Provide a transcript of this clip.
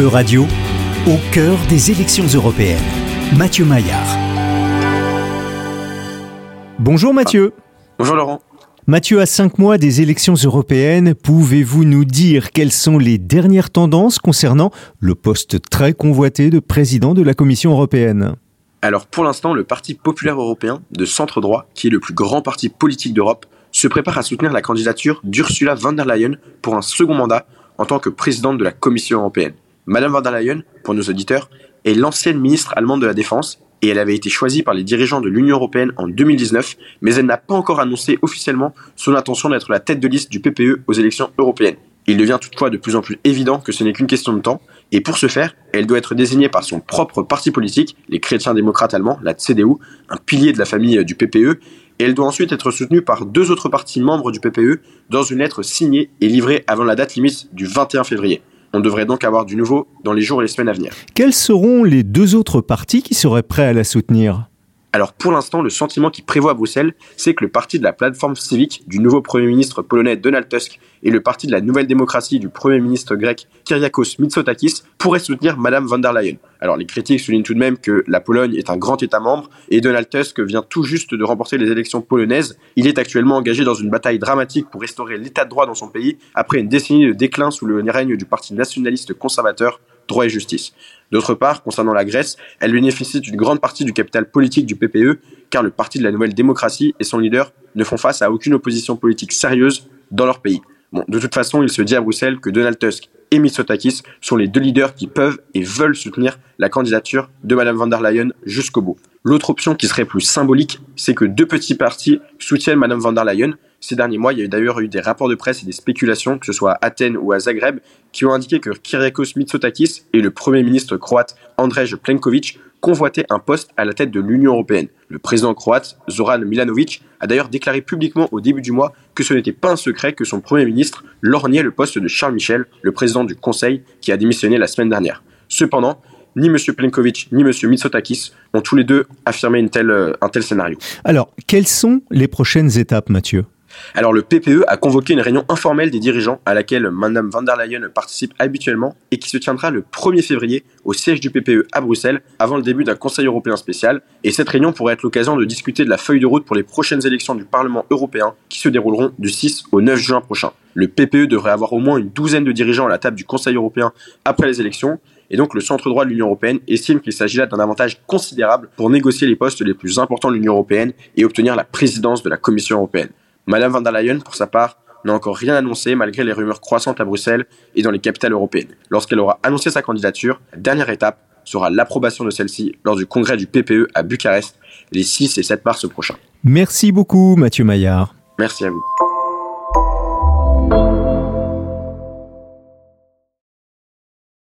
E-Radio, au cœur des élections européennes. Mathieu Maillard. Bonjour Mathieu. Bonjour Laurent. Mathieu, à cinq mois des élections européennes, pouvez-vous nous dire quelles sont les dernières tendances concernant le poste très convoité de président de la Commission européenne? Alors pour l'instant, le Parti populaire européen de centre droit, qui est le plus grand parti politique d'Europe, se prépare à soutenir la candidature d'Ursula von der Leyen pour un second mandat en tant que présidente de la Commission européenne. Madame von der Leyen, pour nos auditeurs, est l'ancienne ministre allemande de la Défense et elle avait été choisie par les dirigeants de l'Union européenne en 2019, mais elle n'a pas encore annoncé officiellement son intention d'être la tête de liste du PPE aux élections européennes. Il devient toutefois de plus en plus évident que ce n'est qu'une question de temps, et pour ce faire, elle doit être désignée par son propre parti politique, les chrétiens démocrates allemands, la CDU, un pilier de la famille du PPE, et elle doit ensuite être soutenue par deux autres partis membres du PPE dans une lettre signée et livrée avant la date limite du 21 février. On devrait donc avoir du nouveau dans les jours et les semaines à venir. Quels seront les deux autres partis qui seraient prêts à la soutenir? Alors pour l'instant, le sentiment qui prévoit à Bruxelles, c'est que le parti de la plateforme civique du nouveau Premier ministre polonais Donald Tusk et le parti de la nouvelle démocratie du Premier ministre grec Kyriakos Mitsotakis pourraient soutenir Madame von der Leyen. Alors les critiques soulignent tout de même que la Pologne est un grand État membre et Donald Tusk vient tout juste de remporter les élections polonaises. Il est actuellement engagé dans une bataille dramatique pour restaurer l'état de droit dans son pays après une décennie de déclin sous le règne du parti nationaliste conservateur droit et justice. D'autre part, concernant la Grèce, elle bénéficie d'une grande partie du capital politique du PPE, car le Parti de la Nouvelle Démocratie et son leader ne font face à aucune opposition politique sérieuse dans leur pays. Bon, de toute façon, il se dit à Bruxelles que Donald Tusk et Mitsotakis sont les deux leaders qui peuvent et veulent soutenir la candidature de Madame von der Leyen jusqu'au bout. L'autre option qui serait plus symbolique, c'est que deux petits partis soutiennent Madame von der Leyen. Ces derniers mois, il y a d'ailleurs eu des rapports de presse et des spéculations, que ce soit à Athènes ou à Zagreb, qui ont indiqué que Kyriakos Mitsotakis et le Premier ministre croate Andrej Plenković convoitaient un poste à la tête de l'Union européenne. Le président croate, Zoran Milanovic, a d'ailleurs déclaré publiquement au début du mois que ce n'était pas un secret que son Premier ministre lorgnait le poste de Charles Michel, le président du Conseil, qui a démissionné la semaine dernière. Cependant, ni M. Plenković ni M. Mitsotakis ont tous les deux affirmé une euh, un tel scénario. Alors, quelles sont les prochaines étapes, Mathieu? Alors le PPE a convoqué une réunion informelle des dirigeants à laquelle Mme van der Leyen participe habituellement et qui se tiendra le 1er février au siège du PPE à Bruxelles avant le début d'un Conseil européen spécial. Et cette réunion pourrait être l'occasion de discuter de la feuille de route pour les prochaines élections du Parlement européen qui se dérouleront du 6 au 9 juin prochain. Le PPE devrait avoir au moins une douzaine de dirigeants à la table du Conseil européen après les élections et donc le centre droit de l'Union européenne estime qu'il s'agit là d'un avantage considérable pour négocier les postes les plus importants de l'Union européenne et obtenir la présidence de la Commission européenne. Madame van der Leyen, pour sa part, n'a encore rien annoncé malgré les rumeurs croissantes à Bruxelles et dans les capitales européennes. Lorsqu'elle aura annoncé sa candidature, la dernière étape sera l'approbation de celle-ci lors du congrès du PPE à Bucarest les 6 et 7 mars prochains. Merci beaucoup Mathieu Maillard. Merci à vous.